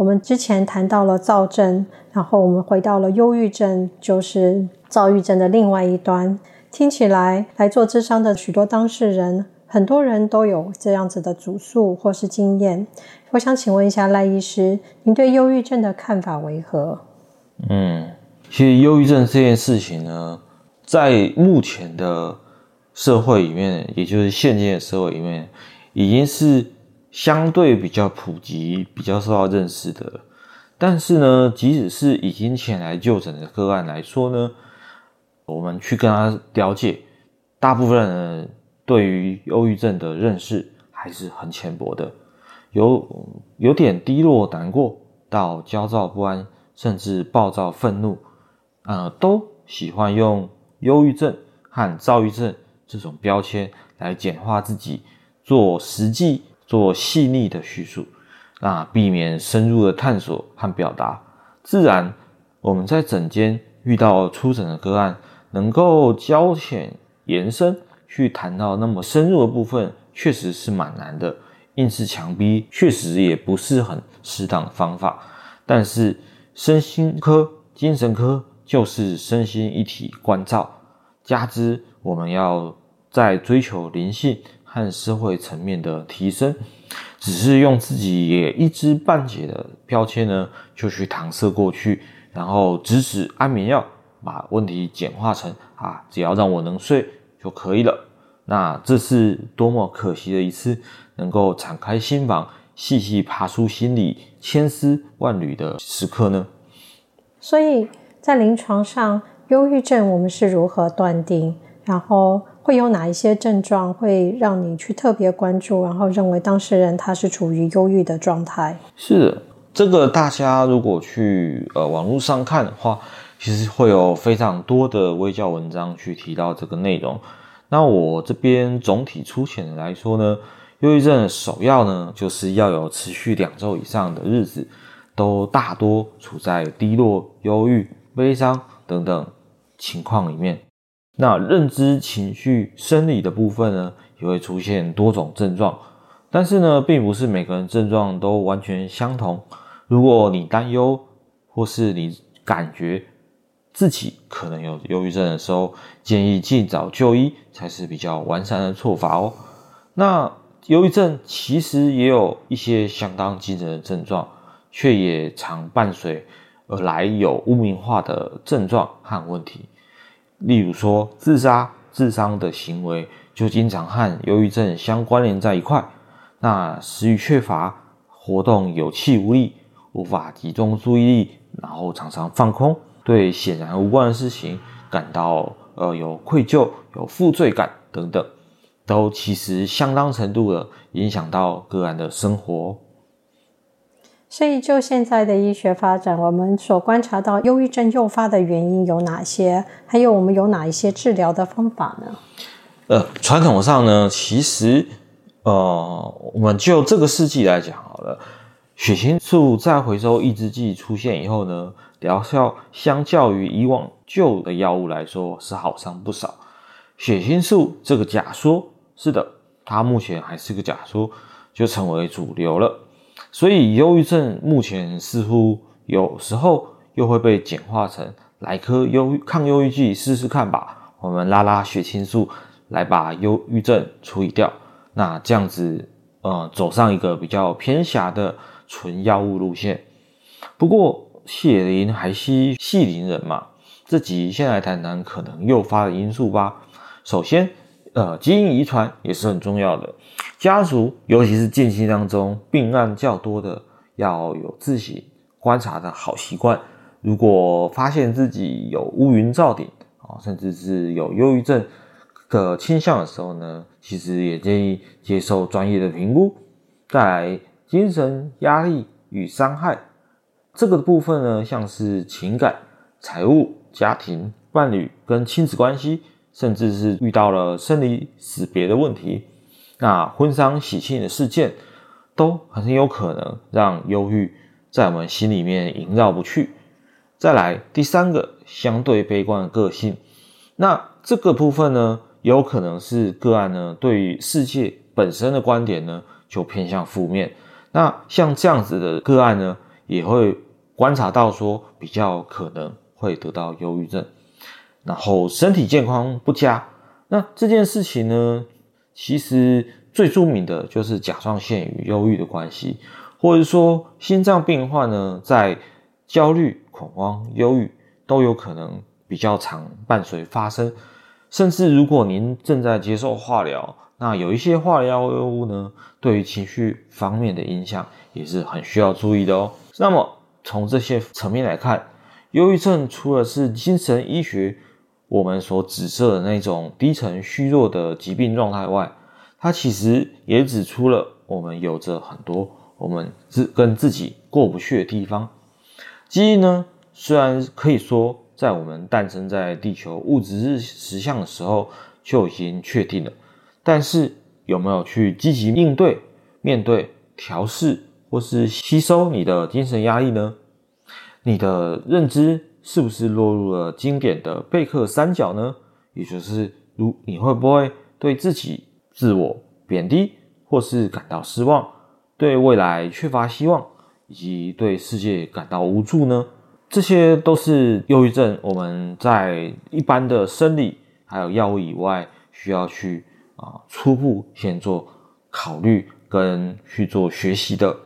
我们之前谈到了躁症，然后我们回到了忧郁症，就是躁郁症的另外一端。听起来来做咨商的许多当事人，很多人都有这样子的主诉或是经验。我想请问一下赖医师，您对忧郁症的看法为何？嗯，其实忧郁症这件事情呢，在目前的社会里面，也就是现今的社会里面，已经是。相对比较普及、比较受到认识的，但是呢，即使是已经前来就诊的个案来说呢，我们去跟他了解，大部分人对于忧郁症的认识还是很浅薄的，有有点低落、难过到焦躁不安，甚至暴躁、愤怒，呃，都喜欢用忧郁症和躁郁症这种标签来简化自己，做实际。做细腻的叙述，那避免深入的探索和表达。自然，我们在诊间遇到初诊的个案，能够交浅延伸去谈到那么深入的部分，确实是蛮难的。硬是强逼，确实也不是很适当的方法。但是，身心科、精神科就是身心一体关照，加之我们要在追求灵性。和社会层面的提升，只是用自己也一知半解的标签呢，就去搪塞过去，然后指使安眠药，把问题简化成啊，只要让我能睡就可以了。那这是多么可惜的一次能够敞开心房，细细爬出心里千丝万缕的时刻呢？所以在临床上，忧郁症我们是如何断定？然后。会有哪一些症状会让你去特别关注，然后认为当事人他是处于忧郁的状态？是的，这个大家如果去呃网络上看的话，其实会有非常多的微教文章去提到这个内容。那我这边总体粗浅的来说呢，忧郁症首要呢，就是要有持续两周以上的日子，都大多处在低落、忧郁、悲伤等等情况里面。那认知、情绪、生理的部分呢，也会出现多种症状，但是呢，并不是每个人症状都完全相同。如果你担忧，或是你感觉自己可能有忧郁症的时候，建议尽早就医才是比较完善的做法哦。那忧郁症其实也有一些相当惊人的症状，却也常伴随而来有污名化的症状和问题。例如说，自杀、自伤的行为就经常和忧郁症相关联在一块。那食欲缺乏、活动有气无力、无法集中注意力，然后常常放空，对显然无关的事情感到呃有愧疚、有负罪感等等，都其实相当程度的影响到个案的生活。所以，就现在的医学发展，我们所观察到忧郁症诱发的原因有哪些？还有我们有哪一些治疗的方法呢？呃，传统上呢，其实，呃，我们就这个世纪来讲好了，血清素再回收抑制剂出现以后呢，疗效相较于以往旧的药物来说是好上不少。血清素这个假说，是的，它目前还是个假说，就成为主流了。所以，忧郁症目前似乎有时候又会被简化成来颗忧抗忧郁剂试试看吧。我们拉拉血清素来把忧郁症处理掉。那这样子，呃，走上一个比较偏狭的纯药物路线。不过，血淋还稀细淋人嘛。这集先来谈谈可能诱发的因素吧。首先，呃，基因遗传也是很重要的。家族，尤其是近期当中病案较多的，要有自己观察的好习惯。如果发现自己有乌云罩顶啊，甚至是有忧郁症的倾向的时候呢，其实也建议接受专业的评估。再来，精神压力与伤害这个部分呢，像是情感、财务、家庭、伴侣跟亲子关系，甚至是遇到了生离死别的问题，那婚丧喜庆的事件，都很有可能让忧郁在我们心里面萦绕不去。再来第三个，相对悲观的个性，那这个部分呢，有可能是个案呢对于世界本身的观点呢就偏向负面。那像这样子的个案呢，也会观察到说比较可能会得到忧郁症，然后身体健康不佳。那这件事情呢，其实最著名的就是甲状腺与忧郁的关系，或者说心脏病患呢在焦虑。恐慌、忧郁都有可能比较常伴随发生，甚至如果您正在接受化疗，那有一些化疗药物呢，对于情绪方面的影响也是很需要注意的哦。那么从这些层面来看，忧郁症除了是精神医学我们所指涉的那种低沉虚弱的疾病状态外，它其实也指出了我们有着很多我们自跟自己过不去的地方。基因呢，虽然可以说在我们诞生在地球物质实相的时候就已经确定了，但是有没有去积极应对、面对、调试或是吸收你的精神压力呢？你的认知是不是落入了经典的贝克三角呢？也就是如你会不会对自己自我贬低，或是感到失望，对未来缺乏希望？以及对世界感到无助呢？这些都是忧郁症。我们在一般的生理还有药物以外，需要去啊初步先做考虑跟去做学习的。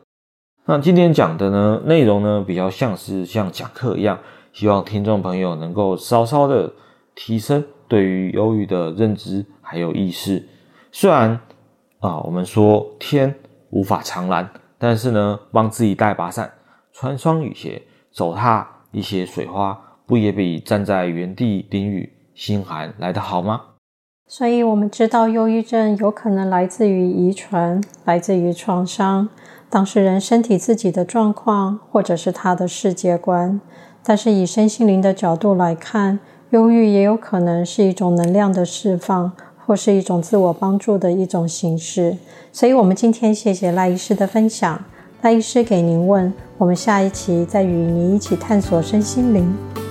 那今天讲的呢内容呢，比较像是像讲课一样，希望听众朋友能够稍稍的提升对于忧郁的认知还有意识。虽然啊，我们说天无法长蓝。但是呢，帮自己带把伞，穿双雨鞋，走踏一些水花，不也比站在原地淋雨心寒来得好吗？所以，我们知道忧郁症有可能来自于遗传，来自于创伤，当事人身体自己的状况，或者是他的世界观。但是，以身心灵的角度来看，忧郁也有可能是一种能量的释放。或是一种自我帮助的一种形式，所以，我们今天谢谢赖医师的分享。赖医师给您问，我们下一期再与您一起探索身心灵。